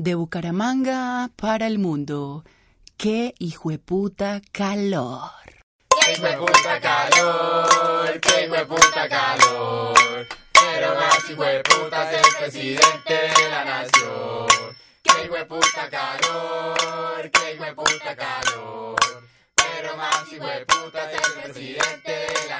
De Bucaramanga para el mundo. ¡Qué hijueputa calor! ¡Qué hijueputa calor! ¡Qué hijueputa calor! Pero más hijueputa es el presidente de la nación. ¡Qué hijueputa calor! ¡Qué hijueputa calor! Pero más hijueputa es el presidente de la